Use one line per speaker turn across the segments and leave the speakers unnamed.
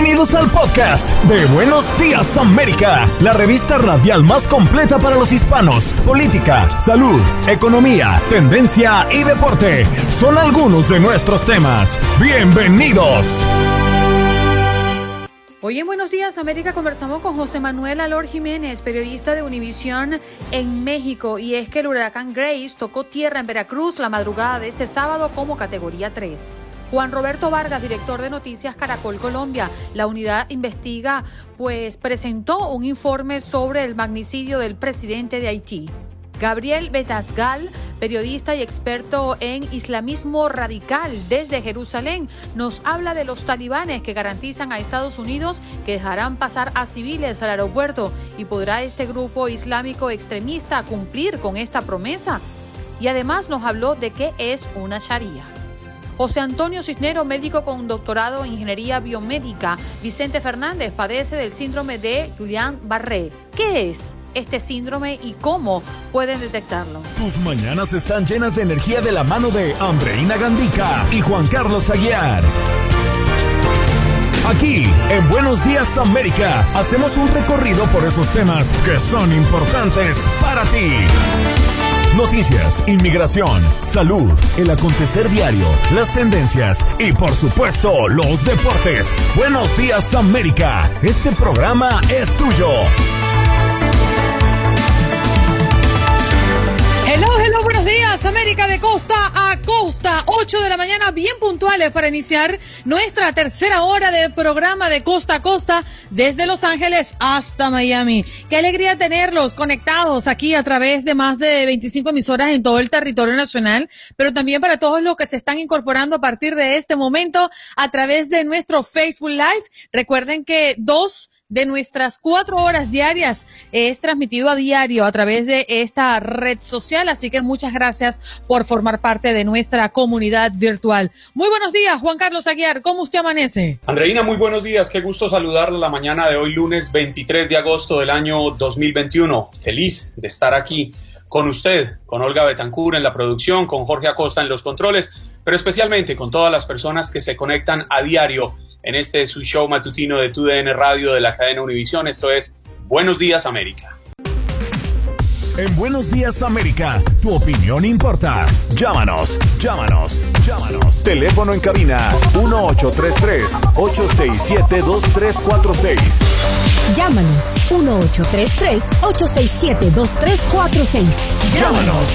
Bienvenidos al podcast de Buenos Días América, la revista radial más completa para los hispanos. Política, salud, economía, tendencia y deporte son algunos de nuestros temas. Bienvenidos.
Hoy en Buenos Días América conversamos con José Manuel Alor Jiménez, periodista de Univisión en México, y es que el huracán Grace tocó tierra en Veracruz la madrugada de este sábado como categoría 3. Juan Roberto Vargas, director de Noticias Caracol Colombia. La unidad investiga, pues presentó un informe sobre el magnicidio del presidente de Haití. Gabriel Betasgal, periodista y experto en islamismo radical desde Jerusalén, nos habla de los talibanes que garantizan a Estados Unidos que dejarán pasar a civiles al aeropuerto y podrá este grupo islámico extremista cumplir con esta promesa. Y además nos habló de qué es una sharia. José Antonio Cisnero, médico con doctorado en ingeniería biomédica. Vicente Fernández padece del síndrome de Julián Barré. ¿Qué es? este síndrome y cómo pueden detectarlo.
Tus mañanas están llenas de energía de la mano de Andreina Gandica y Juan Carlos Aguiar. Aquí, en Buenos Días América, hacemos un recorrido por esos temas que son importantes para ti. Noticias, inmigración, salud, el acontecer diario, las tendencias y por supuesto los deportes. Buenos días América, este programa es tuyo.
Días, América de costa a costa, 8 de la mañana, bien puntuales para iniciar nuestra tercera hora de programa de costa a costa desde Los Ángeles hasta Miami. Qué alegría tenerlos conectados aquí a través de más de 25 emisoras en todo el territorio nacional, pero también para todos los que se están incorporando a partir de este momento a través de nuestro Facebook Live. Recuerden que dos de nuestras cuatro horas diarias es transmitido a diario a través de esta red social, así que muchas gracias por formar parte de nuestra comunidad virtual. Muy buenos días, Juan Carlos Aguiar, ¿cómo usted amanece?
Andreina, muy buenos días, qué gusto saludarla la mañana de hoy, lunes 23 de agosto del año 2021. Feliz de estar aquí con usted, con Olga Betancur en la producción, con Jorge Acosta en los controles, pero especialmente con todas las personas que se conectan a diario en este su show matutino de TUDN Radio de la cadena Univisión. Esto es Buenos Días América.
En Buenos Días América, tu opinión importa. Llámanos, llámanos, llámanos. Teléfono en cabina 1833-867-2346.
Llámanos 1833-867-2346.
Llámanos.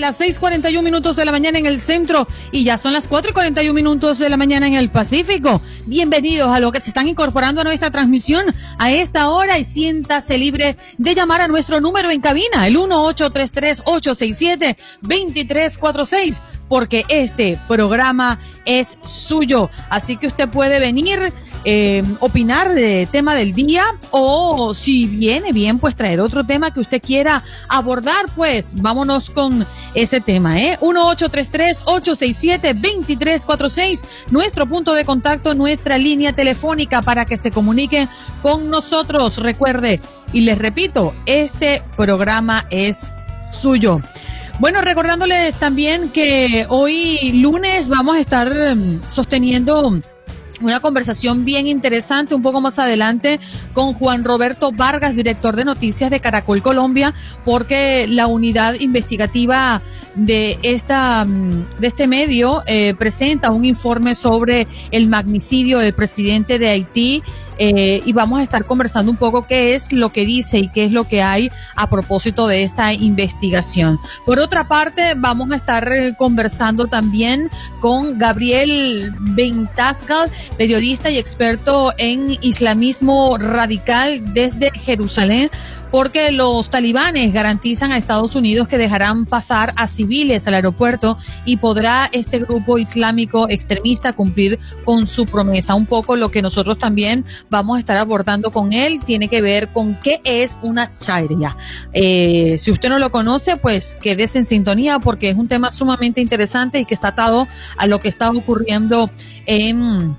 Las 6:41 minutos de la mañana en el centro y ya son las 4:41 minutos de la mañana en el Pacífico. Bienvenidos a los que se están incorporando a nuestra transmisión a esta hora y siéntase libre de llamar a nuestro número en cabina, el 1833-867-2346, porque este programa es suyo. Así que usted puede venir eh, opinar de tema del día o si viene bien, pues traer otro tema que usted quiera abordar, pues vámonos con ese tema, ¿eh? 1833-867-2346, nuestro punto de contacto, nuestra línea telefónica para que se comunique con nosotros. Recuerde, y les repito, este programa es suyo. Bueno, recordándoles también que hoy lunes vamos a estar em, sosteniendo una conversación bien interesante un poco más adelante con Juan Roberto Vargas, director de noticias de Caracol Colombia, porque la unidad investigativa de esta mm, de este medio eh, presenta un informe sobre el magnicidio del presidente de Haití eh, y vamos a estar conversando un poco qué es lo que dice y qué es lo que hay a propósito de esta investigación. Por otra parte, vamos a estar eh, conversando también con Gabriel Bentazgal, periodista y experto en islamismo radical desde Jerusalén, porque los talibanes garantizan a Estados Unidos que dejarán pasar a civiles al aeropuerto y podrá este grupo islámico extremista cumplir con su promesa. Un poco lo que nosotros también vamos a estar abordando con él tiene que ver con qué es una charia. Eh, si usted no lo conoce, pues quédese en sintonía porque es un tema sumamente interesante y que está atado a lo que está ocurriendo en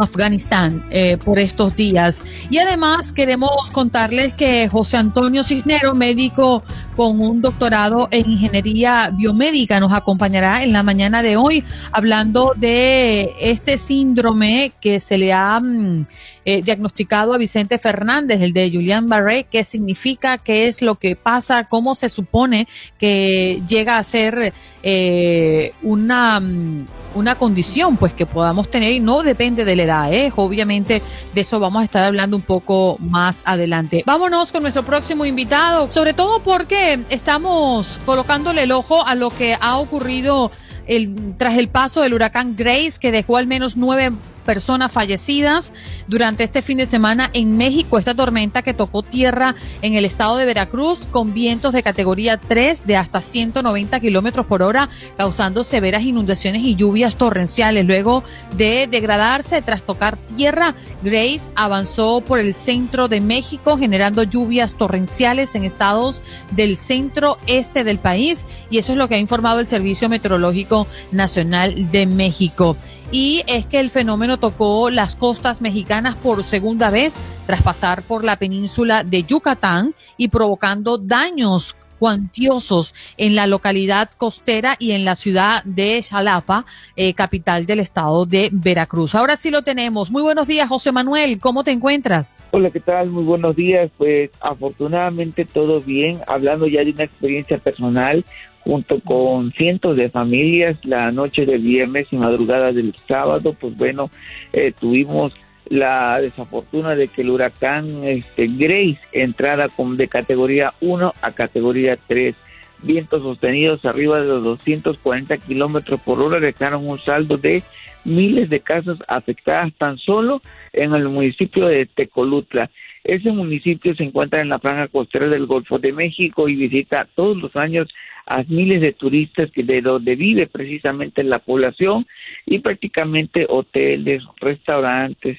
Afganistán eh, por estos días. Y además queremos contarles que José Antonio Cisnero, médico con un doctorado en ingeniería biomédica, nos acompañará en la mañana de hoy hablando de este síndrome que se le ha... Mm, eh, diagnosticado a Vicente Fernández, el de Julian Barré, qué significa, qué es lo que pasa, cómo se supone que llega a ser eh, una, mm, una condición pues que podamos tener y no depende de la edad, ¿eh? obviamente de eso vamos a estar hablando un poco más adelante. Vámonos con nuestro próximo invitado, sobre todo porque estamos colocándole el ojo a lo que ha ocurrido el, tras el paso del huracán Grace, que dejó al menos nueve personas fallecidas durante este fin de semana en México. Esta tormenta que tocó tierra en el estado de Veracruz con vientos de categoría 3 de hasta 190 kilómetros por hora, causando severas inundaciones y lluvias torrenciales. Luego de degradarse tras tocar tierra, Grace avanzó por el centro de México, generando lluvias torrenciales en estados del centro este del país. Y eso es lo que ha informado el Servicio Meteorológico Nacional de México y es que el fenómeno tocó las costas mexicanas por segunda vez tras pasar por la península de Yucatán y provocando daños cuantiosos en la localidad costera y en la ciudad de Xalapa, eh, capital del estado de Veracruz. Ahora sí lo tenemos. Muy buenos días, José Manuel. ¿Cómo te encuentras?
Hola, ¿qué tal? Muy buenos días. Pues afortunadamente todo bien. Hablando ya de una experiencia personal, junto con cientos de familias la noche del viernes y madrugada del sábado, pues bueno, eh, tuvimos la desafortuna de que el huracán este, Grace entrara con, de categoría 1 a categoría 3. Vientos sostenidos arriba de los 240 kilómetros por hora dejaron un saldo de miles de casas afectadas tan solo en el municipio de Tecolutla. Ese municipio se encuentra en la franja costera del Golfo de México y visita todos los años a miles de turistas que de donde vive precisamente la población y prácticamente hoteles, restaurantes,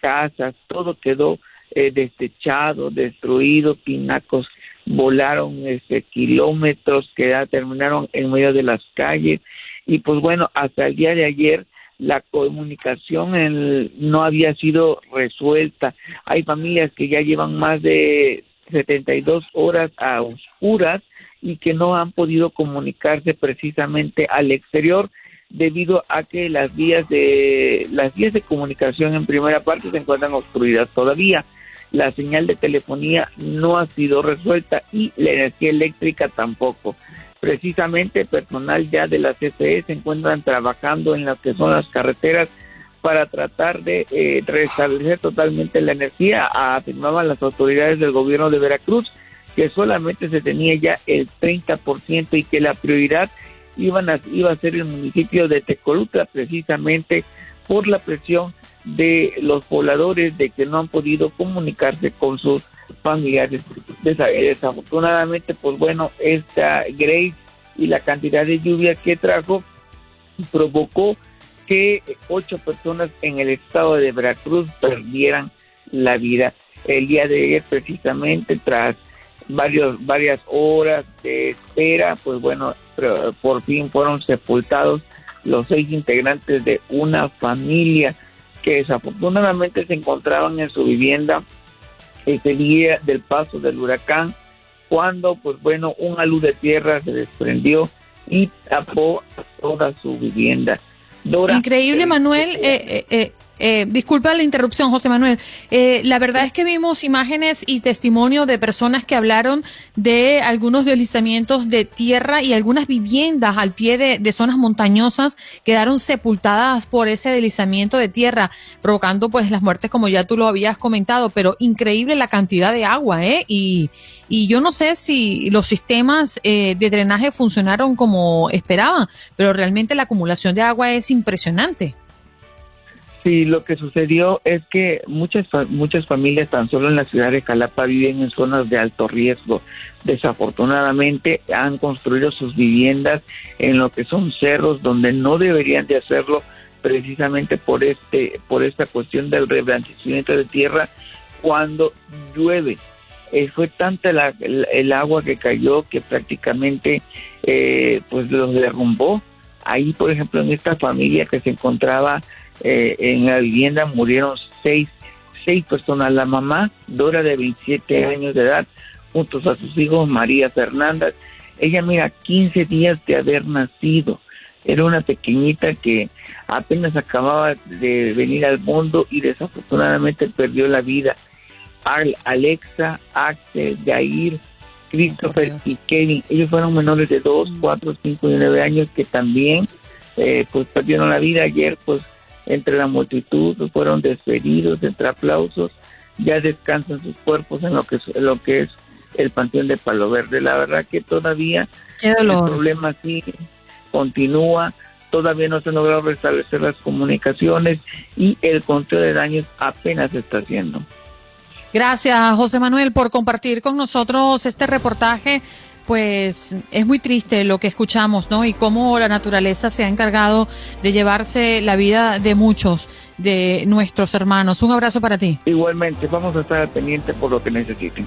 casas, todo quedó eh, desechado, destruido, pinacos volaron este, kilómetros que ya terminaron en medio de las calles. Y pues bueno, hasta el día de ayer la comunicación no había sido resuelta. Hay familias que ya llevan más de 72 horas a oscuras y que no han podido comunicarse precisamente al exterior debido a que las vías de las vías de comunicación en primera parte se encuentran obstruidas todavía. La señal de telefonía no ha sido resuelta y la energía eléctrica tampoco. Precisamente personal ya de la CFE se encuentran trabajando en las que son las carreteras para tratar de eh, restablecer totalmente la energía, afirmaban las autoridades del gobierno de Veracruz que solamente se tenía ya el 30% y que la prioridad iban a, iba a ser el municipio de Tecolutra precisamente por la presión de los pobladores de que no han podido comunicarse con sus familiares. Desafortunadamente, pues bueno, esta Grace y la cantidad de lluvia que trajo provocó que ocho personas en el estado de Veracruz perdieran la vida. El día de ayer, precisamente, tras varios, varias horas de espera, pues bueno, por fin fueron sepultados los seis integrantes de una familia que desafortunadamente se encontraban en su vivienda ese día del paso del huracán, cuando, pues bueno, una luz de tierra se desprendió y tapó toda su vivienda.
Increíble, Manuel. Eh, eh, eh disculpa la interrupción, José Manuel. Eh, la verdad es que vimos imágenes y testimonio de personas que hablaron de algunos deslizamientos de tierra y algunas viviendas al pie de, zonas montañosas quedaron sepultadas por ese deslizamiento de tierra, provocando pues las muertes como ya tú lo habías comentado, pero increíble la cantidad de agua, ¿eh? Y, y yo no sé si los sistemas eh, de drenaje funcionaron como esperaban, pero realmente la acumulación de agua es impresionante.
Sí, lo que sucedió es que muchas muchas familias tan solo en la ciudad de Jalapa viven en zonas de alto riesgo. Desafortunadamente han construido sus viviendas en lo que son cerros donde no deberían de hacerlo precisamente por este por esta cuestión del reblanquecimiento de tierra cuando llueve. Eh, fue tanta el, agua que cayó que prácticamente eh, pues los derrumbó. Ahí, por ejemplo, en esta familia que se encontraba eh, en la vivienda murieron seis, seis personas. La mamá, Dora, de 27 años de edad, junto a sus hijos, María Fernanda. Ella, mira, 15 días de haber nacido. Era una pequeñita que apenas acababa de venir al mundo y desafortunadamente perdió la vida. Alexa, Axel, Jair, Christopher y Kenny, ellos fueron menores de 2, 4, 5 y 9 años que también eh, pues perdieron la vida ayer, pues entre la multitud, fueron despedidos entre aplausos, ya descansan sus cuerpos en lo que es, lo que es el Panteón de Palo Verde. La verdad que todavía el problema sigue, continúa, todavía no se han logrado restablecer las comunicaciones y el conteo de daños apenas se está haciendo.
Gracias, José Manuel, por compartir con nosotros este reportaje pues es muy triste lo que escuchamos, ¿no? Y cómo la naturaleza se ha encargado de llevarse la vida de muchos de nuestros hermanos. Un abrazo para ti.
Igualmente, vamos a estar pendientes por lo que necesiten.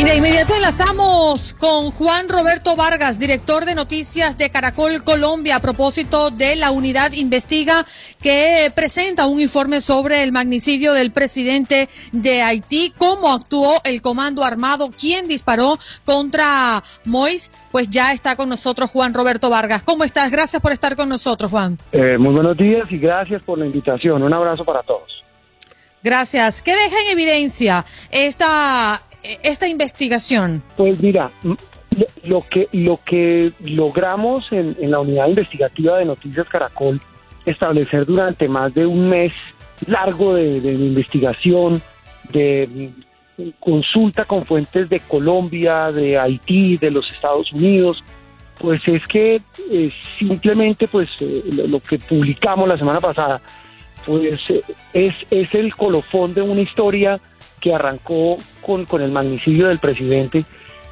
Y de inmediato enlazamos con Juan Roberto Vargas, director de noticias de Caracol Colombia, a propósito de la unidad investiga que presenta un informe sobre el magnicidio del presidente de Haití, cómo actuó el comando armado, quién disparó contra Mois. Pues ya está con nosotros Juan Roberto Vargas. ¿Cómo estás? Gracias por estar con nosotros, Juan.
Eh, muy buenos días y gracias por la invitación. Un abrazo para todos.
Gracias. ¿Qué deja en evidencia esta esta investigación?
Pues mira, lo que, lo que logramos en, la unidad investigativa de Noticias Caracol, establecer durante más de un mes largo de, investigación, de consulta con fuentes de Colombia, de Haití, de los Estados Unidos, pues es que eh, simplemente pues eh, lo, que publicamos la semana pasada pues eh, es, es el colofón de una historia que arrancó con, con el magnicidio del presidente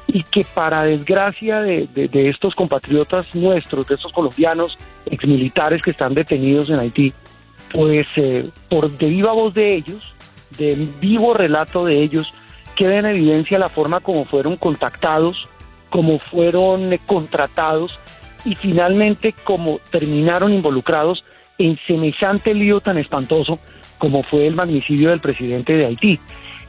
y que para desgracia de, de, estos compatriotas nuestros, de estos colombianos exmilitares que están detenidos en Haití, pues eh, por de viva voz de ellos, de vivo relato de ellos, queda en evidencia la forma como fueron contactados, como fueron eh, contratados y finalmente como terminaron involucrados en semejante lío tan espantoso como fue el magnicidio del presidente de Haití.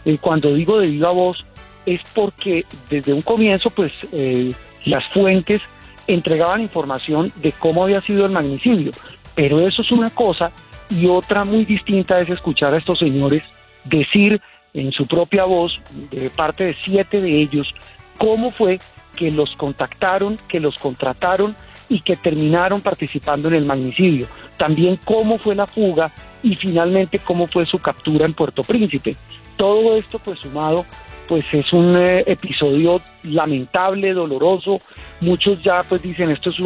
Eh, cuando digo de viva voz es porque desde un comienzo pues eh, las fuentes entregaban información de cómo había sido el magnicidio, pero eso es una cosa y otra muy distinta es escuchar a estos señores decir en su propia voz, de parte de siete de ellos, cómo fue que los contactaron, que los contrataron y que terminaron participando en el magnicidio. También cómo fue la fuga y finalmente cómo fue su captura en Puerto Príncipe. Todo esto pues sumado pues es un eh, episodio lamentable, doloroso. Muchos ya pues dicen esto es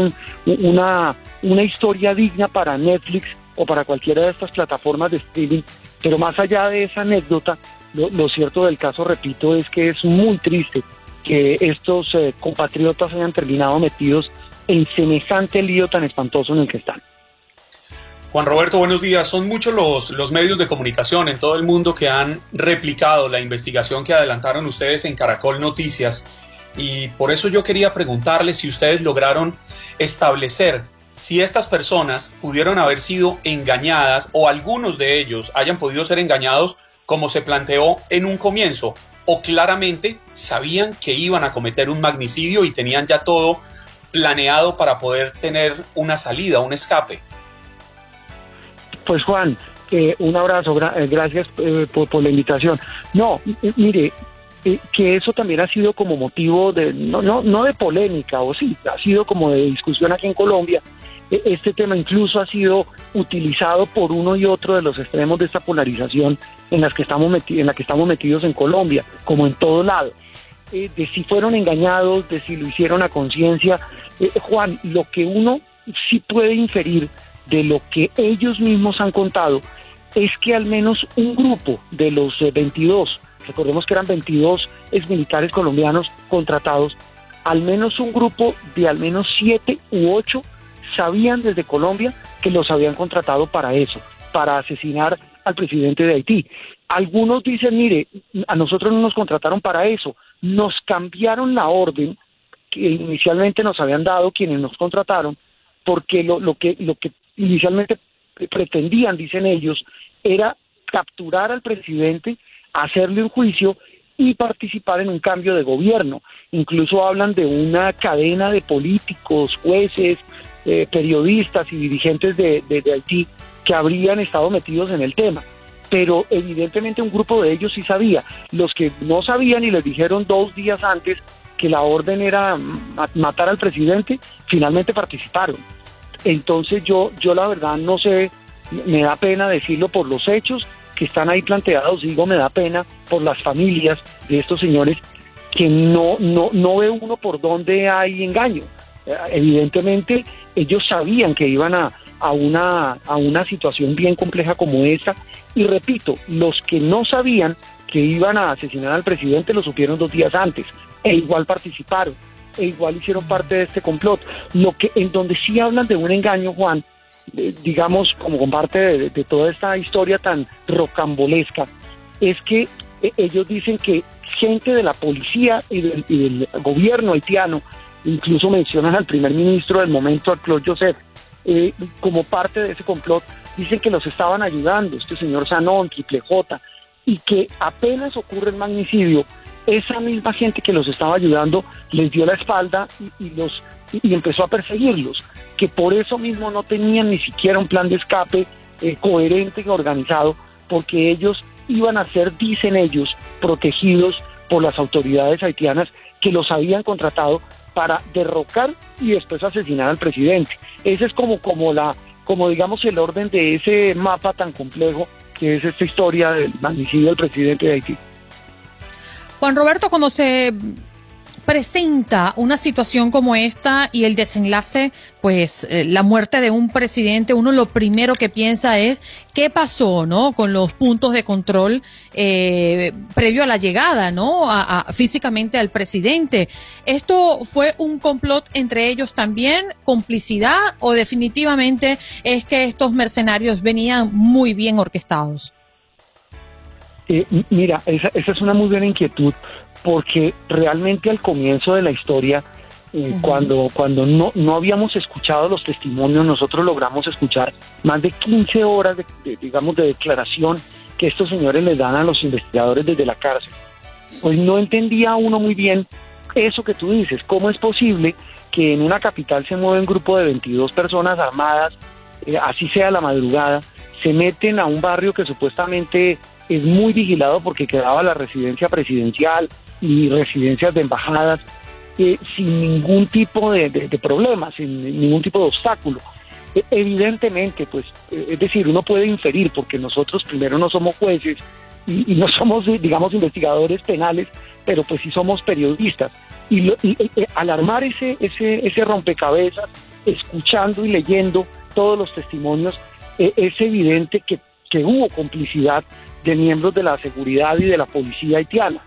una, una historia digna para Netflix o para cualquiera de estas plataformas de streaming. Pero más allá de esa anécdota, lo, cierto del caso, repito, es que es muy triste que estos eh, compatriotas hayan terminado metidos en semejante lío tan espantoso en el que están.
Juan Roberto, buenos días. Son muchos los, los medios de comunicación en todo el mundo que han replicado la investigación que adelantaron ustedes en Caracol Noticias. Y por eso yo quería preguntarle si ustedes lograron establecer si estas personas pudieron haber sido engañadas o algunos de ellos hayan podido ser engañados como se planteó en un comienzo o claramente sabían que iban a cometer un magnicidio y tenían ya todo planeado para poder tener una salida, un escape.
Pues Juan, eh, un abrazo, eh, gracias eh, por, la invitación. No, mire, que eso también ha sido como motivo de, no, no, no de polémica, o sí, ha sido como de discusión aquí en Colombia. E, este tema incluso ha sido utilizado por uno y otro de los extremos de esta polarización en, las que estamos en la que estamos metidos en Colombia, como en todo lado. de si fueron engañados, de si lo hicieron a conciencia. Juan, lo que uno sí puede inferir de lo que ellos mismos han contado es que al menos un grupo de los 22, eh, recordemos que eran 22 exmilitares colombianos contratados, al menos un grupo de al menos 7 u 8 sabían desde Colombia que los habían contratado para eso, para asesinar al presidente de Haití. Algunos dicen, mire, a nosotros no nos contrataron para eso, nos cambiaron la orden que inicialmente nos habían dado quienes nos contrataron, porque lo, lo, que, lo que inicialmente pretendían, dicen ellos, era capturar al presidente, hacerle un juicio y participar en un cambio de gobierno. Incluso hablan de una cadena de políticos, jueces, eh, periodistas y dirigentes de, Haití que habrían estado metidos en el tema. Pero evidentemente un grupo de ellos sí sabía. Los que no sabían y les dijeron dos días antes que la orden era matar al presidente, finalmente participaron. Entonces yo, yo la verdad no sé, me da pena decirlo por los hechos que están ahí planteados, digo, me da pena por las familias de estos señores que no, no, no ve uno por dónde hay engaño. Eh, evidentemente ellos sabían que iban a, a, una, a una situación bien compleja como esta. Y repito, los que no sabían que iban a asesinar al presidente lo supieron dos días antes e igual participaron e igual hicieron parte de este complot. Lo que en donde sí hablan de un engaño, Juan, digamos como parte de, toda esta historia tan rocambolesca, es que eh, ellos dicen que gente de la policía y del, gobierno haitiano, incluso mencionan al primer ministro del momento, al Claude Joseph, eh, como parte de ese complot, dicen que los estaban ayudando, este señor Sanón, Triple J, y que apenas ocurre el magnicidio, esa misma gente que los estaba ayudando les dio la espalda y, los y, empezó a perseguirlos, que por eso mismo no tenían ni siquiera un plan de escape eh, coherente y organizado, porque ellos iban a ser, dicen ellos, protegidos por las autoridades haitianas que los habían contratado para derrocar y después asesinar al presidente. Ese es como, como la, como digamos el orden de ese mapa tan complejo que es esta historia del magnicidio del presidente de Haití.
Juan Roberto, cuando se presenta una situación como esta y el desenlace, pues eh, la muerte de un presidente, uno lo primero que piensa es qué pasó, ¿no? Con los puntos de control eh, previo a la llegada, ¿no? A, físicamente al presidente. ¿Esto fue un complot entre ellos también, complicidad o definitivamente es que estos mercenarios venían muy bien orquestados?
Eh, mira, esa, es una muy buena inquietud porque realmente al comienzo de la historia, eh, cuando, cuando no, no habíamos escuchado los testimonios, nosotros logramos escuchar más de 15 horas, de, digamos, de declaración que estos señores les dan a los investigadores desde la cárcel. Pues no entendía uno muy bien eso que tú dices, cómo es posible que en una capital se mueve un grupo de 22 personas armadas, eh, así sea la madrugada, se meten a un barrio que supuestamente es muy vigilado porque quedaba la residencia presidencial y residencias de embajadas eh, sin ningún tipo de, de, problema, sin ningún tipo de obstáculo. E, evidentemente, pues, eh, es decir, uno puede inferir, porque nosotros primero no somos jueces y, no somos, digamos, investigadores penales, pero pues sí somos periodistas. Y, eh, al armar ese, ese, ese rompecabezas, escuchando y leyendo todos los testimonios, es evidente que, que hubo complicidad de miembros de la seguridad y de la policía haitiana.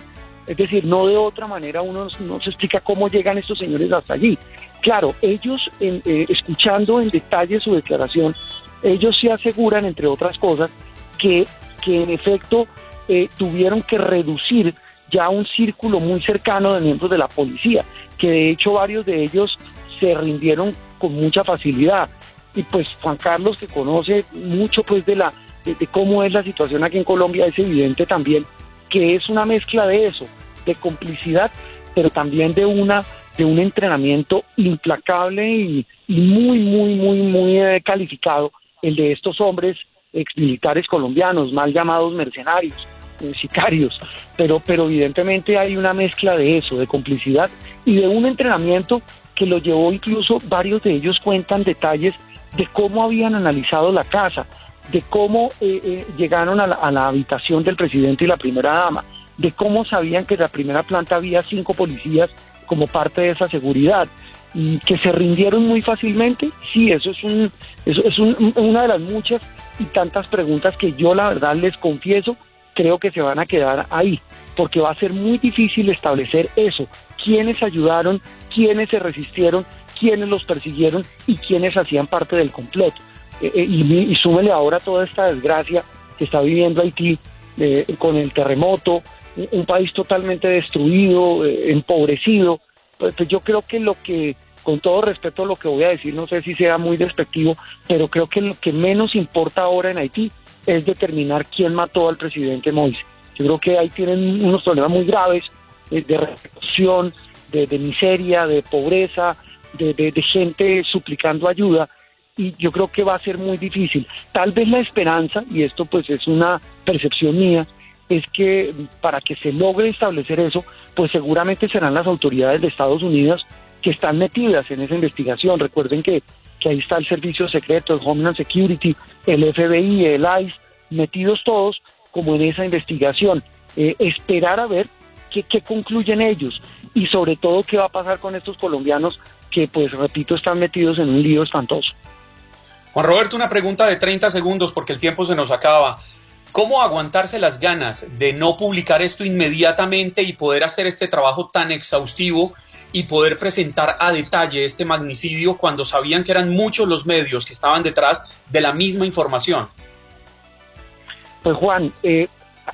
Es decir, no de otra manera uno no se explica cómo llegan estos señores hasta allí. Claro, ellos, eh, escuchando en detalle su declaración, ellos se aseguran, entre otras cosas, que, que en efecto eh, tuvieron que reducir ya un círculo muy cercano de miembros de la policía, que de hecho varios de ellos se rindieron con mucha facilidad. Y pues Juan Carlos, que conoce mucho pues de la de cómo es la situación aquí en Colombia, es evidente también que es una mezcla de eso, de complicidad, pero también de una de un entrenamiento implacable y, muy, muy, muy, muy eh, calificado, el de estos hombres exmilitares colombianos, mal llamados mercenarios, eh, sicarios, pero, pero evidentemente hay una mezcla de eso, de complicidad y de un entrenamiento que lo llevó incluso, varios de ellos cuentan detalles de cómo habían analizado la casa, de cómo eh, eh, llegaron a la, habitación del presidente y la primera dama, de cómo sabían que en la primera planta había cinco policías como parte de esa seguridad y que se rindieron muy fácilmente. Sí, eso es, un, eso es una de las muchas y tantas preguntas que yo la verdad les confieso, creo que se van a quedar ahí, porque va a ser muy difícil establecer eso, quiénes ayudaron, quiénes se resistieron, quiénes los persiguieron y quiénes hacían parte del complot. Eh, eh, y, súmele ahora toda esta desgracia que está viviendo Haití eh, con el terremoto, un, país totalmente destruido, empobrecido. Pues, pues, yo creo que lo que, con todo respeto lo que voy a decir, no sé si sea muy despectivo, pero creo que lo que menos importa ahora en Haití es determinar quién mató al presidente Moise. Yo creo que ahí tienen unos problemas muy graves de represión, de, miseria, de pobreza, de gente suplicando ayuda y yo creo que va a ser muy difícil. Tal vez la esperanza, y esto pues es una percepción mía, es que para que se logre establecer eso, pues seguramente serán las autoridades de Estados Unidos que están metidas en esa investigación. Recuerden que, que ahí está el Servicio Secreto, el Homeland Security, el FBI, el ICE, metidos todos como en esa investigación. Eh, esperar a ver qué, qué concluyen ellos y sobre todo qué va a pasar con estos colombianos que, pues repito, están metidos en un lío espantoso.
Juan Roberto, una pregunta de 30 segundos porque el tiempo se nos acaba. ¿Cómo aguantarse las ganas de no publicar esto inmediatamente y poder hacer este trabajo tan exhaustivo y poder presentar a detalle este magnicidio cuando sabían que eran muchos los medios que estaban detrás de la misma información?
Pues Juan, eh,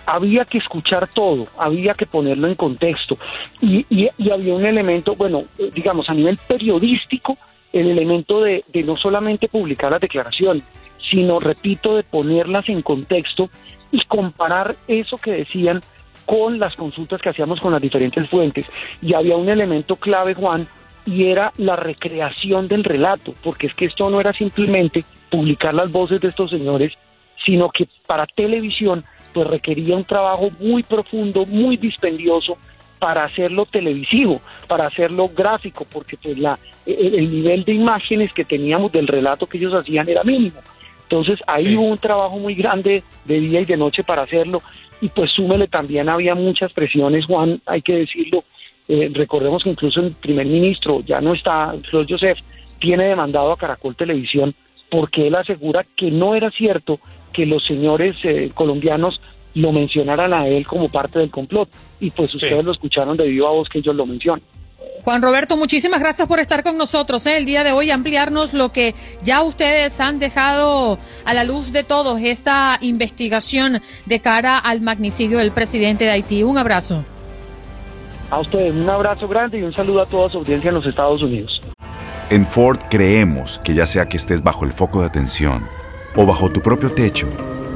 había que escuchar todo, había que ponerlo en contexto y, y había un elemento, bueno, eh, digamos, a nivel periodístico, el elemento de, no solamente publicar las declaraciones, sino, repito, de ponerlas en contexto y comparar eso que decían con las consultas que hacíamos con las diferentes fuentes. Y había un elemento clave, Juan, y era la recreación del relato, porque es que esto no era simplemente publicar las voces de estos señores, sino que para televisión pues requería un trabajo muy profundo, muy dispendioso, para hacerlo televisivo, para hacerlo gráfico, porque pues la, el, nivel de imágenes que teníamos del relato que ellos hacían era mínimo. Entonces ahí hubo un trabajo muy grande de día y de noche para hacerlo y pues súmele también había muchas presiones, Juan, hay que decirlo. Eh, recordemos que incluso el primer ministro ya no está, Flor Joseph, tiene demandado a Caracol Televisión porque él asegura que no era cierto que los señores eh, colombianos lo mencionaran a él como parte del complot. Y pues ustedes lo escucharon de viva voz que ellos lo mencionan.
Juan Roberto, muchísimas gracias por estar con nosotros ¿eh? el día de hoy, ampliarnos lo que ya ustedes han dejado a la luz de todos, esta investigación de cara al magnicidio del presidente de Haití. Un abrazo.
A ustedes un abrazo grande y un saludo a toda su audiencia en los Estados Unidos.
En Ford creemos que ya sea que estés bajo el foco de atención o bajo tu propio techo,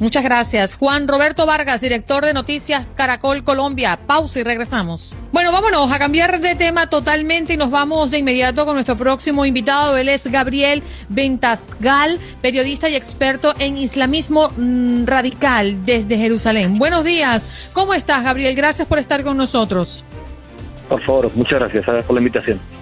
Muchas gracias. Juan Roberto Vargas, director de Noticias Caracol Colombia. Pausa y regresamos. Bueno, vámonos a cambiar de tema totalmente y nos vamos de inmediato con nuestro próximo invitado. Él es Gabriel Ventasgal, periodista y experto en islamismo mm, radical desde Jerusalén. Buenos días. ¿Cómo estás, Gabriel? Gracias por estar con nosotros.
Por favor, muchas gracias por la invitación.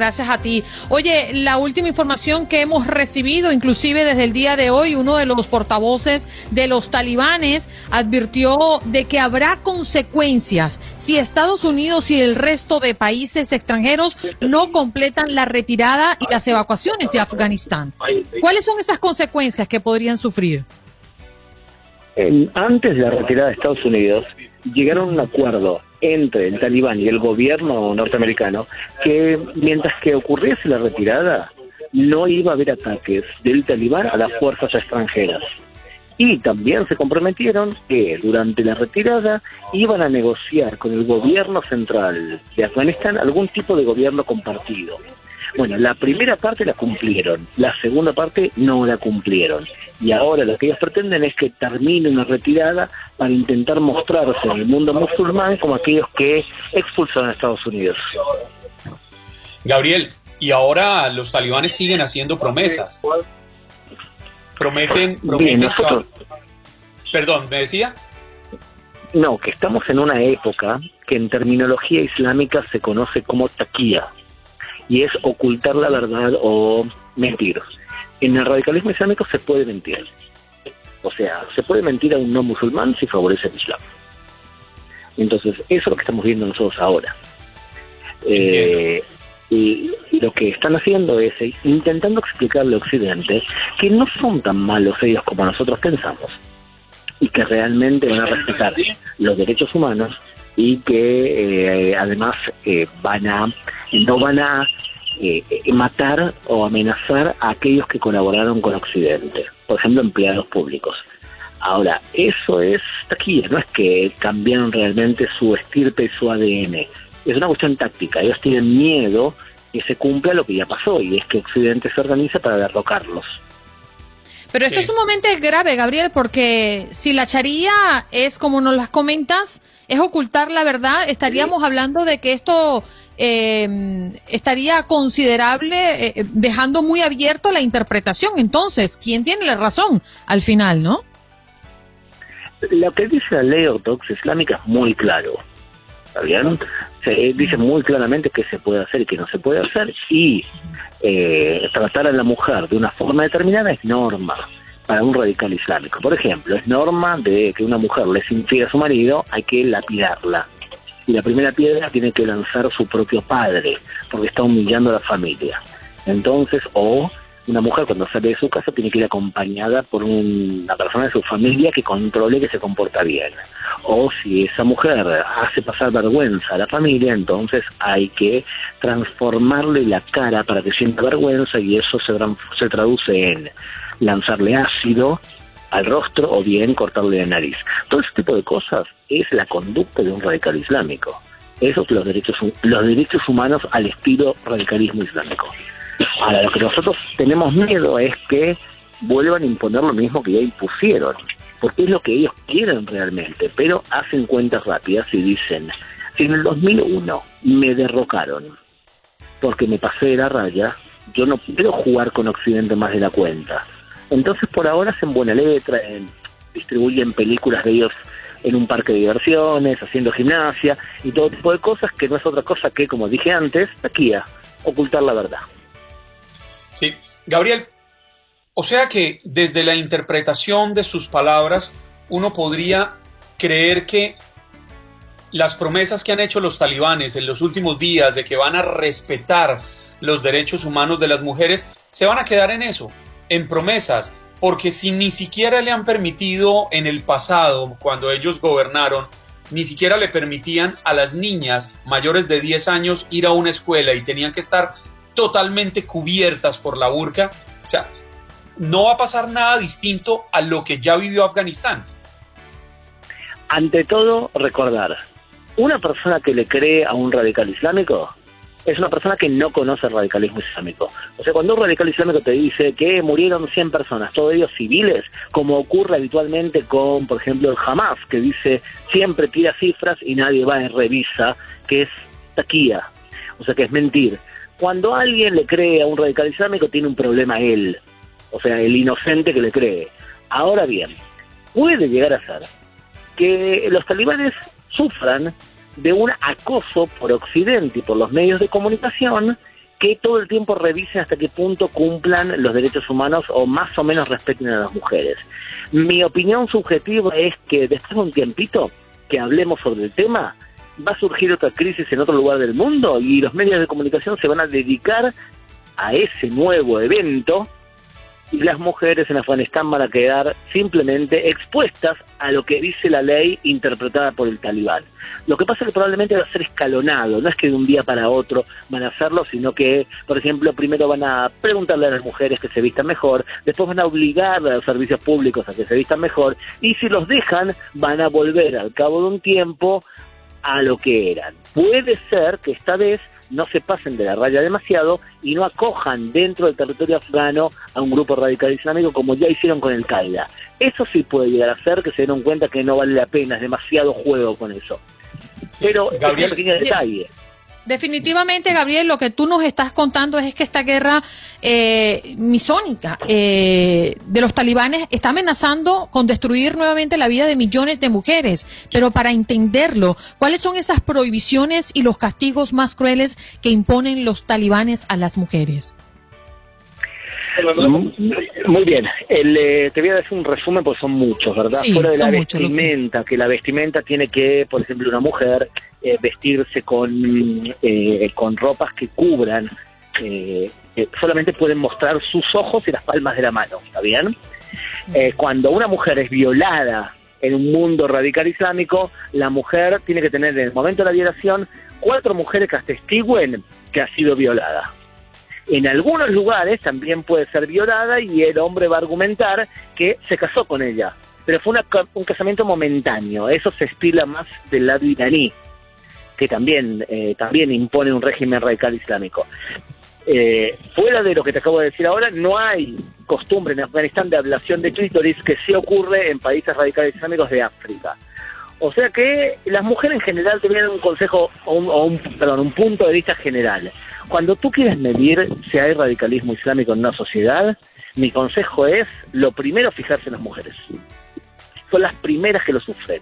Gracias a ti. Oye, la última información que hemos recibido, inclusive desde el día de hoy, uno de los portavoces de los talibanes advirtió de que habrá consecuencias si Estados Unidos y el resto de países extranjeros no completan la retirada y las evacuaciones de Afganistán. ¿Cuáles son esas consecuencias que podrían sufrir?
antes de la retirada de Estados Unidos, llegaron a un acuerdo entre el talibán y el gobierno norteamericano que mientras que ocurriese la retirada, no iba a haber ataques del talibán a las fuerzas extranjeras. Y también se comprometieron que durante la retirada iban a negociar con el gobierno central de Afganistán algún tipo de gobierno compartido. Bueno, la primera parte la cumplieron, la segunda parte no la cumplieron. Y ahora lo que ellos pretenden es que termine una retirada para intentar mostrarse en el mundo musulmán como aquellos que expulsan a Estados Unidos.
Gabriel, y ahora los talibanes siguen haciendo promesas. Prometen, prometen. Perdón, ¿me decía?
No, que estamos en una época que en terminología islámica se conoce como taquía y es ocultar la verdad o mentir. En el radicalismo islámico se puede mentir. O sea, se puede mentir a un no musulmán si favorece el Islam. Entonces, eso es lo que estamos viendo nosotros ahora. Eh, y lo que están haciendo es intentando explicarle a Occidente que no son tan malos ellos como nosotros pensamos y que realmente van a respetar los derechos humanos y que eh, además eh, van a no van a eh, matar o amenazar a aquellos que colaboraron con Occidente, por ejemplo, empleados públicos. Ahora, eso es taquilla, no es que cambiaron realmente su estirpe y su ADN. Es una cuestión táctica. Ellos tienen miedo que se cumpla lo que ya pasó y es que Occidente se organiza para derrocarlos.
Pero esto es un momento grave, Gabriel, porque si la charía es como nos las comentas, es ocultar la verdad, estaríamos hablando de que esto eh, estaría considerable, eh, dejando muy abierto la interpretación. Entonces, ¿quién tiene la razón al final, no?
Lo que dice la ley ortodoxa islámica es muy claro. ¿Está bien? Se dice muy claramente qué se puede hacer y qué no se puede hacer. Y eh, tratar a la mujer de una forma determinada es norma para un radical islámico. Por ejemplo, es norma de que una mujer le es infiel a su marido, hay que lapidarla y la primera piedra tiene que lanzar su propio padre, porque está humillando a la familia. Entonces, o una mujer cuando sale de su casa tiene que ir acompañada por una persona de su familia que controle que se comporta bien. O si esa mujer hace pasar vergüenza a la familia, entonces hay que transformarle la cara para que sienta vergüenza y eso se, se traduce en lanzarle ácido al rostro o bien cortarle la nariz. Todo ese tipo de cosas es la conducta de un radical islámico. Esos son los derechos, los derechos humanos al estilo radicalismo islámico. Ahora, lo que nosotros tenemos miedo es que vuelvan a imponer lo mismo que ya impusieron, porque es lo que ellos quieren realmente, pero hacen cuentas rápidas y dicen, en el 2001 me derrocaron porque me pasé de la raya, yo no quiero jugar con Occidente más de la cuenta entonces por ahora hacen buena letra, distribuyen películas de ellos en un parque de diversiones, haciendo gimnasia y todo tipo de cosas que no es otra cosa que, como dije antes, taquía, ocultar la verdad.
Sí, Gabriel, o sea que desde la interpretación de sus palabras uno podría creer que las promesas que han hecho los talibanes en los últimos días de que van a respetar los derechos humanos de las mujeres se van a quedar en eso, en promesas, porque si ni siquiera le han permitido en el pasado, cuando ellos gobernaron, ni siquiera le permitían a las niñas mayores de 10 años ir a una escuela y tenían que estar totalmente cubiertas por la burka, o sea, no va a pasar nada distinto a lo que ya vivió Afganistán.
Ante todo, recordar, una persona que le cree a un radical islámico es una persona que no conoce el radicalismo islámico. O sea, cuando un radical islámico te dice que murieron 100 personas, todos ellos civiles, como ocurre habitualmente con, por ejemplo, el Hamas, que dice siempre tira cifras y nadie va y revisa, que es taquía, o sea, que es mentir. Cuando alguien le cree a un radical islámico, tiene un problema él, o sea, el inocente que le cree. Ahora bien, puede llegar a ser que los talibanes sufran de un acoso por Occidente y por los medios de comunicación que todo el tiempo revisen hasta qué punto cumplan los derechos humanos o más o menos respeten a las mujeres. Mi opinión subjetiva es que después de un tiempito que hablemos sobre el tema, va a surgir otra crisis en otro lugar del mundo y los medios de comunicación se van a dedicar a ese nuevo evento y las mujeres en Afganistán van a quedar simplemente expuestas a lo que dice la ley interpretada por el talibán. Lo que pasa es que probablemente va a ser escalonado, no es que de un día para otro van a hacerlo, sino que, por ejemplo, primero van a preguntarle a las mujeres que se vistan mejor, después van a obligar a los servicios públicos a que se vistan mejor, y si los dejan, van a volver al cabo de un tiempo a lo que eran. Puede ser que esta vez no se pasen de la raya demasiado y no acojan dentro del territorio afgano a un grupo radical islámico como ya hicieron con el Qaeda. Eso sí puede llegar a ser que se den cuenta que no vale la pena, es demasiado juego con eso. Pero es un pequeño detalle.
Definitivamente, Gabriel, lo que tú nos estás contando es que esta guerra eh, misónica eh, de los talibanes está amenazando con destruir nuevamente la vida de millones de mujeres. Pero para entenderlo, ¿cuáles son esas prohibiciones y los castigos más crueles que imponen los talibanes a las mujeres?
Muy bien, eh, te voy a decir un resumen porque son muchos, ¿verdad? Fuera de la vestimenta, que la vestimenta tiene que, por ejemplo, una mujer eh, vestirse con, eh, con ropas que cubran, solamente pueden mostrar sus ojos y las palmas de la mano, ¿está bien? cuando una mujer es violada en un mundo radical islámico, la mujer tiene que tener en el momento de la violación cuatro mujeres que atestiguen que ha sido violada en algunos lugares también puede ser violada y el hombre va a argumentar que se casó con ella. Pero fue un casamiento momentáneo, eso se estila más del lado iraní, que también, eh, también impone un régimen radical islámico. Eh, fuera de lo que te acabo de decir ahora, no hay costumbre en Afganistán de ablación de clítoris que sí ocurre en países radicales islámicos de África. O sea que las mujeres en general tienen un consejo o un, perdón, un punto de vista general. Cuando tú quieres medir si hay radicalismo islámico en una sociedad, mi consejo es, lo primero, fijarse en las mujeres. Son las primeras que lo sufren.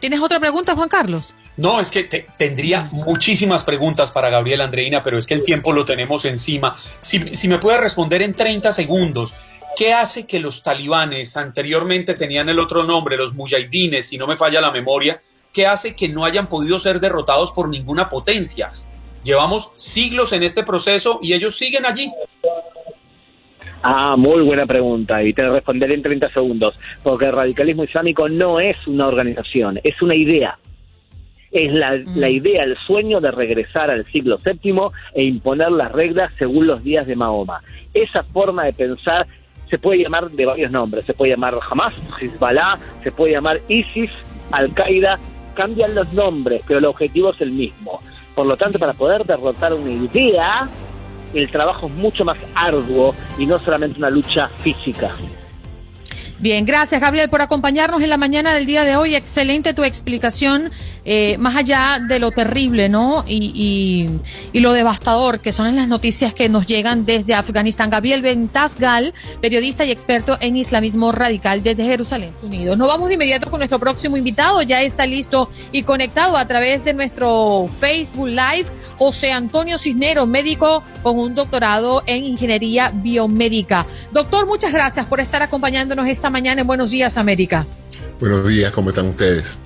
¿Tienes otra pregunta, Juan Carlos?
No, es que tendría muchísimas preguntas para Gabriel Andreina, pero es que el tiempo lo tenemos encima. Si, si me puede responder en 30 segundos, ¿qué hace que los talibanes, anteriormente tenían el otro nombre, los mujahidines, si no me falla la memoria, ¿Qué hace que no hayan podido ser derrotados por ninguna potencia. Llevamos siglos en este proceso y ellos siguen allí.
Ah, muy buena pregunta y te responderé en 30 segundos, porque el radicalismo islámico no es una organización, es una idea. Es la, mm. la idea, el sueño de regresar al siglo VII e imponer las reglas según los días de Mahoma. Esa forma de pensar se puede llamar de varios nombres, se puede llamar Hamas, Hezbollah, se puede llamar ISIS, Al-Qaeda, cambian los nombres, pero el objetivo es el mismo. Por lo tanto, para poder derrotar una idea, el trabajo es mucho más arduo y no solamente una lucha física.
Bien, gracias Gabriel por acompañarnos en la mañana del día de hoy. Excelente tu explicación, eh, más allá de lo terrible, ¿no? Y, y, lo devastador que son las noticias que nos llegan desde Afganistán. Gabriel Ventasgal, periodista y experto en islamismo radical desde Jerusalén, Unidos. Nos vamos de inmediato con nuestro próximo invitado. Ya está listo y conectado a través de nuestro Facebook Live, José Antonio Cisnero, médico con un doctorado en ingeniería biomédica. Doctor, muchas gracias por estar acompañándonos esta mañana en Buenos Días América.
Buenos días, ¿cómo están ustedes?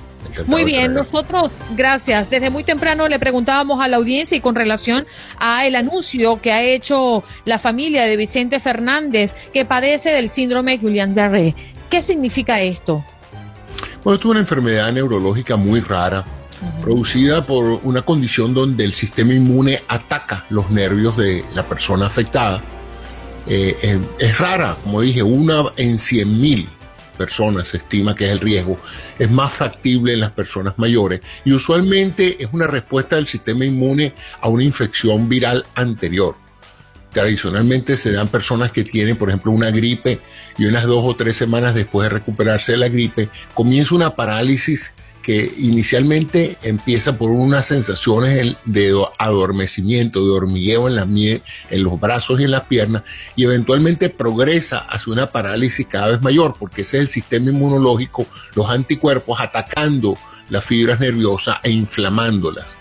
muy bien, nosotros, gracias. Desde muy temprano le preguntábamos a la audiencia y con relación a el anuncio que ha hecho la familia de Vicente Fernández que padece del síndrome Guillain-Barré. ¿Qué significa esto?
Bueno, es una enfermedad neurológica muy rara, producida por una condición donde el sistema inmune ataca los nervios de la persona afectada eh, es rara, como dije, una en 100 mil personas se estima que es el riesgo, es más factible en las personas mayores y usualmente es una respuesta del sistema inmune a una infección viral anterior. Tradicionalmente se dan personas que tienen, por ejemplo, una gripe y unas dos o tres semanas después de recuperarse de la gripe, comienza una parálisis que inicialmente empieza por unas sensaciones de adormecimiento, de hormigueo en, los brazos y en las piernas, y eventualmente progresa hacia una parálisis cada vez mayor, porque ese es el sistema inmunológico, los anticuerpos atacando las fibras nerviosas e inflamándolas.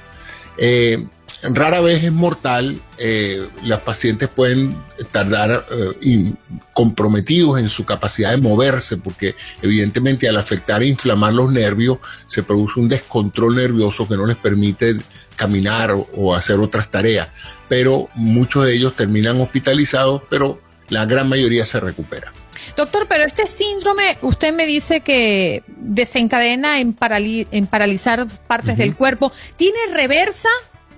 Eh, rara vez es mortal, eh, las pacientes pueden tardar eh, comprometidos en su capacidad de moverse, porque evidentemente al afectar e inflamar los nervios se produce un descontrol nervioso que no les permite caminar o, hacer otras tareas, pero muchos de ellos terminan hospitalizados, pero la gran mayoría se recupera.
Doctor, pero este síndrome, usted me dice que desencadena en, en paralizar partes del cuerpo, ¿tiene reversa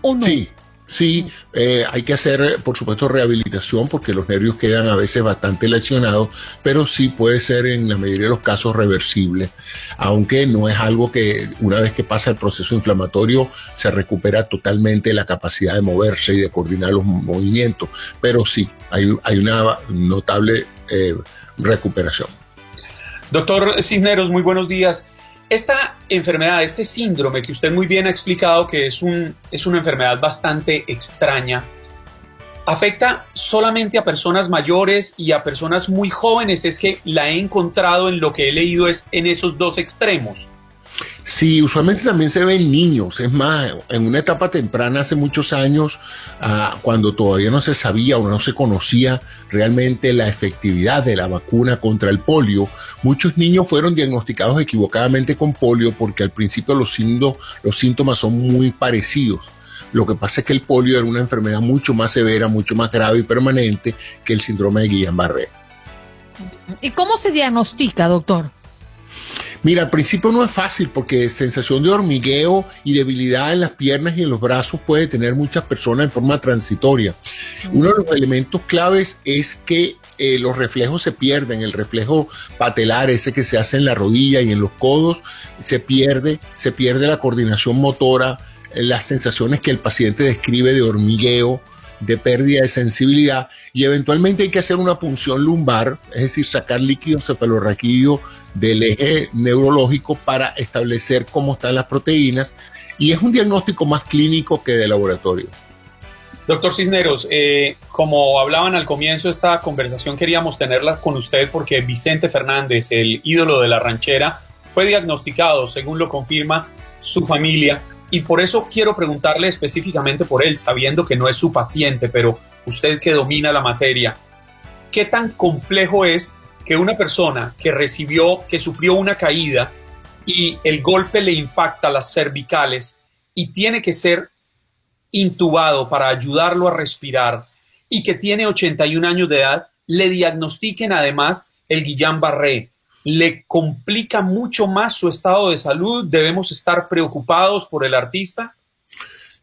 o no?
Sí, Sí, eh, hay que hacer, por supuesto, rehabilitación porque los nervios quedan a veces bastante lesionados, pero sí puede ser en la mayoría de los casos reversible, aunque no es algo que una vez que pasa el proceso inflamatorio se recupera totalmente la capacidad de moverse y de coordinar los movimientos, pero sí, hay, hay una notable eh, recuperación.
Doctor Cisneros, muy buenos días. Esta enfermedad, este síndrome que usted muy bien ha explicado que es, un, es una enfermedad bastante extraña, afecta solamente a personas mayores y a personas muy jóvenes. Es que la he encontrado en lo que he leído es en esos dos extremos.
Sí, usualmente también se ven niños. Es más, en una etapa temprana, hace muchos años, ah, cuando todavía no se sabía o no se conocía realmente la efectividad de la vacuna contra el polio, muchos niños fueron diagnosticados equivocadamente con polio porque al principio los, los síntomas son muy parecidos. Lo que pasa es que el polio era una enfermedad mucho más severa, mucho más grave y permanente que el síndrome de Guillain-Barré.
¿Y cómo se diagnostica, doctor?
Mira, al principio no es fácil porque sensación de hormigueo y debilidad en las piernas y en los brazos puede tener muchas personas en forma transitoria. Uno de los elementos claves es que eh, los reflejos se pierden, el reflejo patelar, ese que se hace en la rodilla y en los codos, se pierde, se pierde la coordinación motora, eh, las sensaciones que el paciente describe de hormigueo, de pérdida de sensibilidad y eventualmente hay que hacer una punción lumbar, es decir, sacar líquido cefalorraquídeo del eje neurológico para establecer cómo están las proteínas y es un diagnóstico más clínico que de laboratorio.
Doctor Cisneros, eh, como hablaban al comienzo de esta conversación, queríamos tenerla con usted porque Vicente Fernández, el ídolo de la ranchera, fue diagnosticado, según lo confirma su familia, y por eso quiero preguntarle específicamente por él, sabiendo que no es su paciente, pero usted que domina la materia, ¿qué tan complejo es que una persona que recibió, que sufrió una caída y el golpe le impacta las cervicales y tiene que ser intubado para ayudarlo a respirar y que tiene 81 años de edad, le diagnostiquen además el Guillain-Barré, le complica mucho más su estado de salud? ¿Debemos estar preocupados por el artista?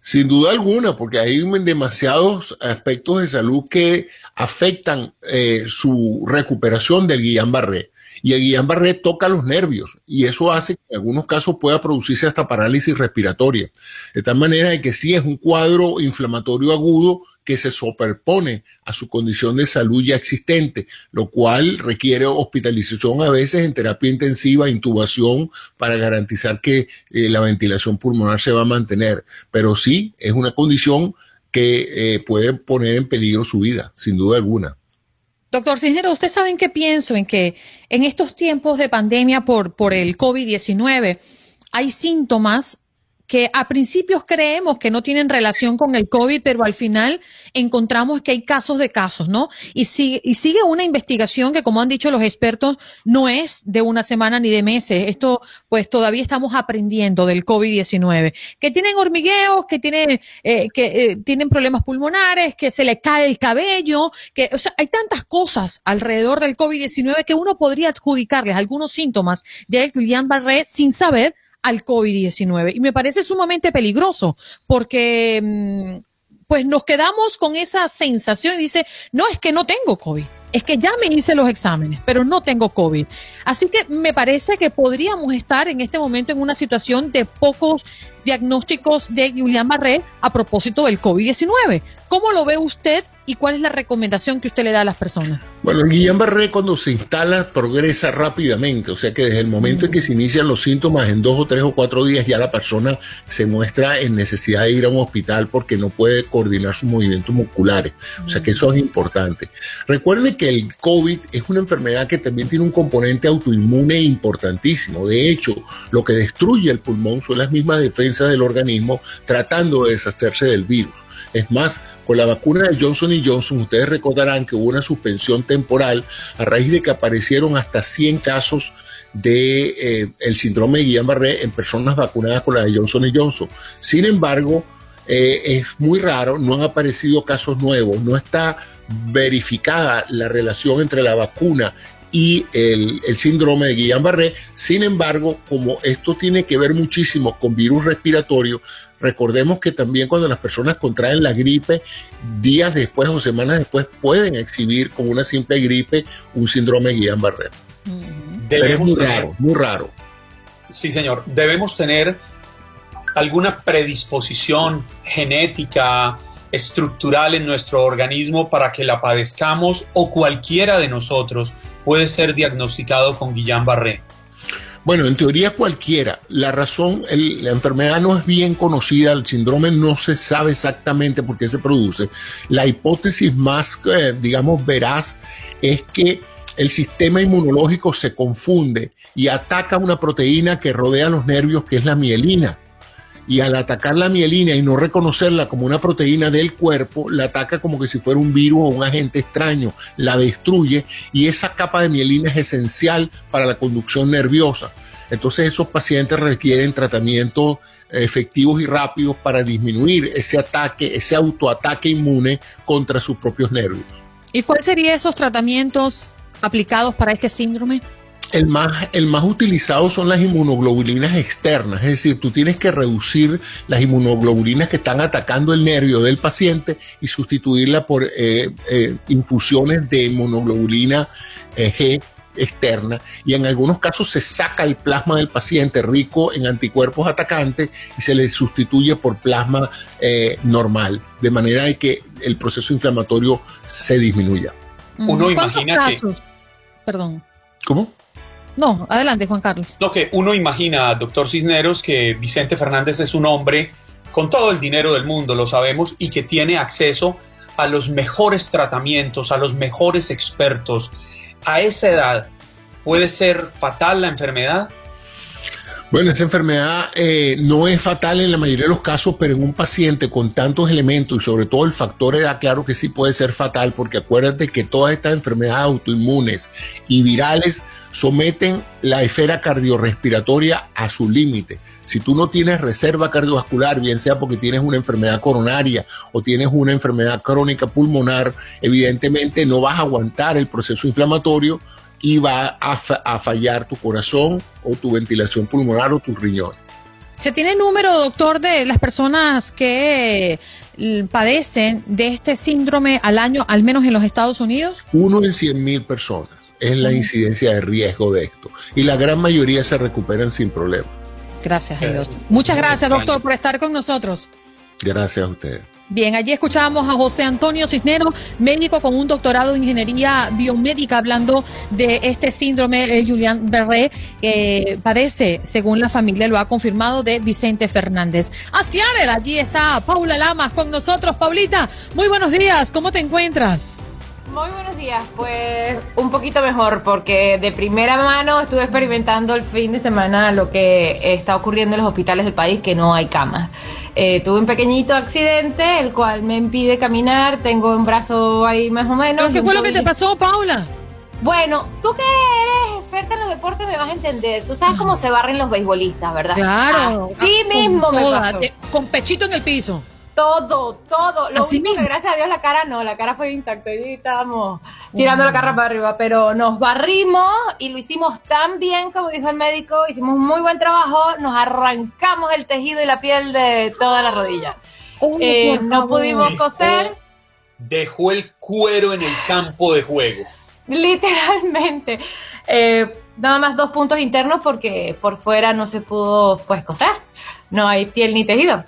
Sin duda alguna, porque hay demasiados aspectos de salud que afectan eh, su recuperación del Guillain-Barré. Y el Guillain-Barré toca los nervios y eso hace que en algunos casos pueda producirse hasta parálisis respiratoria. De tal manera que sí es un cuadro inflamatorio agudo que se superpone a su condición de salud ya existente, lo cual requiere hospitalización a veces en terapia intensiva, intubación, para garantizar que eh, la ventilación pulmonar se va a mantener. Pero sí, es una condición que eh, puede poner en peligro su vida, sin duda alguna.
Doctor Cisneros, ¿usted sabe en qué pienso? En que en estos tiempos de pandemia por, por el COVID-19 hay síntomas que a principios creemos que no tienen relación con el COVID, pero al final encontramos que hay casos de casos, ¿no? Y sigue, y sigue una investigación que, como han dicho los expertos, no es de una semana ni de meses. Esto, pues todavía estamos aprendiendo del COVID-19. Que tienen hormigueos, que tienen, eh, que eh, tienen problemas pulmonares, que se le cae el cabello, que, o sea, hay tantas cosas alrededor del COVID-19 que uno podría adjudicarles algunos síntomas de Guillain-Barré sin saber al COVID-19. Y me parece sumamente peligroso porque mm, pues nos quedamos con esa sensación y dice, no es que no tengo COVID, es que ya me hice los exámenes, pero no tengo COVID. Así que me parece que podríamos estar en este momento en una situación de pocos diagnósticos de Julián Barré a propósito del COVID-19. ¿Cómo lo ve usted y cuál es la recomendación que usted le da a las personas?
Bueno, el Guillain-Barré cuando se instala progresa rápidamente, o sea que desde el momento en que se inician los síntomas, en dos o tres o cuatro días ya la persona se muestra en necesidad de ir a un hospital porque no puede coordinar sus movimientos musculares, o sea que eso es importante. Recuerde que el COVID es una enfermedad que también tiene un componente autoinmune importantísimo, de hecho, lo que destruye el pulmón son las mismas defensas del organismo tratando de deshacerse del virus. Es más, con la vacuna de Johnson Johnson, ustedes recordarán que hubo una suspensión temporal a raíz de que aparecieron hasta 100 casos de eh, el síndrome de Guillain-Barré en personas vacunadas con la de Johnson Johnson. Sin embargo, eh, es muy raro, no han aparecido casos nuevos, no está verificada la relación entre la vacuna y el, síndrome de Guillain-Barré. Sin embargo, como esto tiene que ver muchísimo con virus respiratorio, recordemos que también cuando las personas contraen la gripe, días después o semanas después pueden exhibir como una simple gripe un síndrome de Guillain-Barré. es muy raro, muy raro.
Sí, señor. Debemos tener alguna predisposición genética, estructural en nuestro organismo para que la padezcamos o cualquiera de nosotros puede ser diagnosticado con Guillain-Barré?
Bueno, en teoría cualquiera. La razón, la enfermedad no es bien conocida, el síndrome no se sabe exactamente por qué se produce. La hipótesis más, eh, digamos, veraz es que el sistema inmunológico se confunde y ataca una proteína que rodea los nervios, que es la mielina y al atacar la mielina y no reconocerla como una proteína del cuerpo, la ataca como que si fuera un virus o un agente extraño, la destruye y esa capa de mielina es esencial para la conducción nerviosa. Entonces esos pacientes requieren tratamientos efectivos y rápidos para disminuir ese ataque, ese autoataque inmune contra sus propios nervios.
¿Y cuáles serían esos tratamientos aplicados para este síndrome?
El más, el más utilizado son las inmunoglobulinas externas, es decir, tú tienes que reducir las inmunoglobulinas que están atacando el nervio del paciente y sustituirla por eh, eh, infusiones de inmunoglobulina eh, G externa y en algunos casos se saca el plasma del paciente rico en anticuerpos atacantes y se le sustituye por plasma normal, de manera de que el proceso inflamatorio se disminuya.
Uno imagina que...
Perdón.
¿Cómo?
No, adelante, Juan Carlos.
Lo que uno imagina, doctor Cisneros, que Vicente Fernández es un hombre con todo el dinero del mundo, lo sabemos, y que tiene acceso a los mejores tratamientos, a los mejores expertos. A esa edad, ¿puede ser fatal la enfermedad?
Bueno, esta enfermedad eh, no es fatal en la mayoría de los casos, pero en un paciente con tantos elementos y sobre todo el factor edad, claro que sí puede ser fatal, porque acuérdate que todas estas enfermedades autoinmunes y virales someten la esfera cardiorrespiratoria a su límite. Si tú no tienes reserva cardiovascular, bien sea porque tienes una enfermedad coronaria o tienes una enfermedad crónica pulmonar, evidentemente no vas a aguantar el proceso inflamatorio y va a, fallar tu corazón o tu ventilación pulmonar o tu riñón.
¿Se tiene número, doctor, de las personas que eh, padecen de este síndrome al año, al menos en los Estados Unidos?
Uno en 100 mil personas es la incidencia de riesgo de esto. Y la gran mayoría se recuperan sin problema.
Gracias a Dios. Muchas gracias, doctor, por estar con nosotros.
Gracias a ustedes.
Bien, allí escuchábamos a José Antonio Cisneros, médico con un doctorado en ingeniería biomédica, hablando de este síndrome, el Julián Berré, que padece, según la familia lo ha confirmado, de Vicente Fernández. Ver, allí está Paula Lamas con nosotros. Paulita, muy buenos días, ¿cómo te encuentras?
Muy buenos días, pues un poquito mejor porque de primera mano estuve experimentando el fin de semana lo que está ocurriendo en los hospitales del país, que no hay camas. Eh, tuve un pequeñito accidente, el cual me impide caminar, tengo un brazo ahí más o menos.
¿Qué fue lo que te pasó, Paula?
Bueno, tú que eres experta en los deportes me vas a entender. Tú sabes cómo se barren los beisbolistas, ¿verdad?
Claro.
Sí mismo me pasó.
con pechito en el piso.
Todo, todo. Lo único que gracias a Dios la cara no, la cara fue intacta y estábamos tirando la cara para arriba, pero nos barrimos y lo hicimos tan bien como dijo el médico, hicimos un muy buen trabajo, nos arrancamos el tejido y la piel de toda la rodilla. Eh, no pudimos coser.
Dejó el cuero en el campo de juego.
Literalmente. Eh, nada más dos puntos internos porque por fuera no se pudo pues coser. No hay piel ni tejido.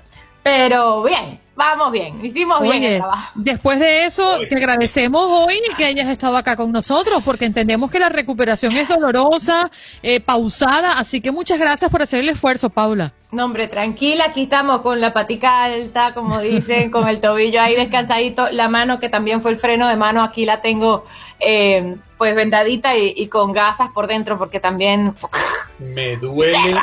Pero bien, vamos bien, hicimos bien el trabajo.
Después de eso, te agradecemos hoy que hayas estado acá con nosotros, porque entendemos que la recuperación es dolorosa, eh, pausada, así que muchas gracias por hacer el esfuerzo, Paula.
No, hombre, tranquila, aquí estamos con la patica alta, como dicen, con el tobillo ahí descansadito, la mano que también fue el freno de mano, aquí la tengo eh, pues vendadita y, con gasas por dentro, porque también...
Me duele,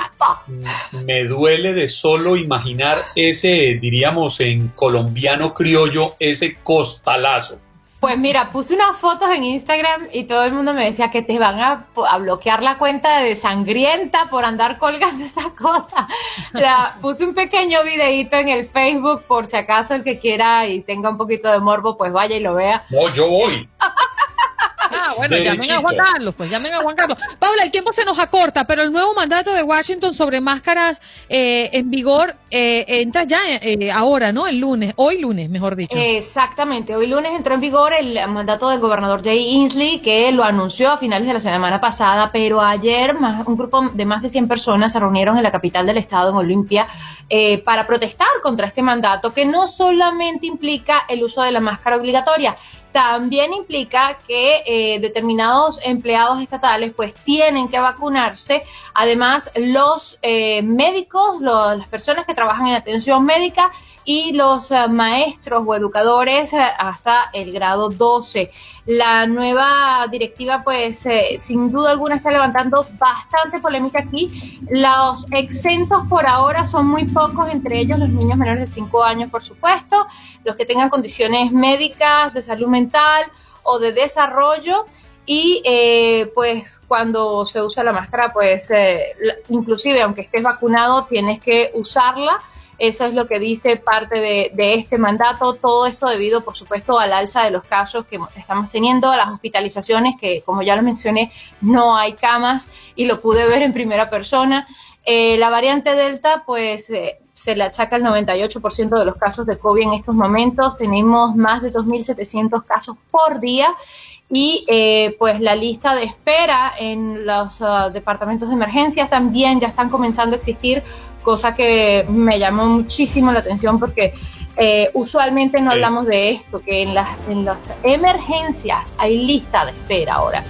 me duele de solo imaginar ese, diríamos en colombiano criollo, ese costalazo.
Pues mira, puse unas fotos en Instagram y todo el mundo me decía que te van a, bloquear la cuenta de sangrienta por andar colgando esa cosa. O puse un pequeño videito en el Facebook por si acaso el que quiera y tenga un poquito de morbo, pues vaya y lo vea.
No, yo voy.
Ah, bueno, llamen a Juan Carlos, pues llamen a Juan Carlos. Paula, el tiempo se nos acorta, pero el nuevo mandato de Washington sobre máscaras eh, en vigor eh, entra ya eh, ahora, ¿no? El lunes, hoy lunes, mejor dicho.
Exactamente, hoy lunes entró en vigor el mandato del gobernador Jay Inslee, que lo anunció a finales de la semana pasada, pero ayer más, un grupo de más de 100 personas se reunieron en la capital del estado, en Olimpia, para protestar contra este mandato, que no solamente implica el uso de la máscara obligatoria, también implica que eh, determinados empleados estatales pues tienen que vacunarse. Además, los eh, médicos, las personas que trabajan en atención médica y los eh, maestros o educadores eh, hasta el grado 12. La nueva directiva, pues, eh, sin duda alguna está levantando bastante polémica aquí. Los exentos por ahora son muy pocos, entre ellos los niños menores de 5 años, por supuesto, los que tengan condiciones médicas, de salud mental o de desarrollo y pues cuando se usa la máscara pues inclusive aunque estés vacunado tienes que usarla eso es lo que dice parte de, este mandato. Todo esto debido, por supuesto, al alza de los casos que estamos teniendo, a las hospitalizaciones, que como ya lo mencioné, no hay camas y lo pude ver en primera persona. Eh, la variante Delta, pues eh, se le achaca el 98% de los casos de COVID en estos momentos. Tenemos más de 2.700 casos por día y eh, pues la lista de espera en los uh, departamentos de emergencias también ya están comenzando a existir, cosa que me llamó muchísimo la atención porque eh, usualmente no hablamos de esto, que en las, en las emergencias hay lista de espera ahora.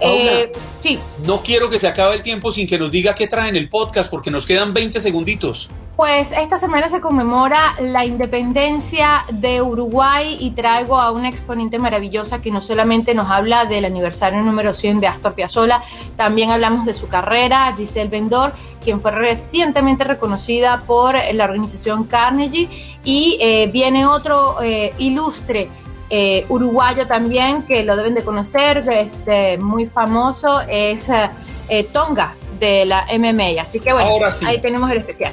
Eh, sí. No quiero que se acabe el tiempo sin que nos diga qué traen el podcast porque nos quedan 20 segunditos.
Pues esta semana se conmemora la independencia de Uruguay y traigo a una exponente maravillosa que no solamente nos habla del aniversario número 100 de Astor Piazzolla, también hablamos de su carrera, Giselle Bendor, quien fue recientemente reconocida por la organización Carnegie, y eh, viene otro eh, ilustre eh, uruguayo también que lo deben de conocer, este, muy famoso, es Tonga de la MMA. Así que bueno, ahí tenemos el especial.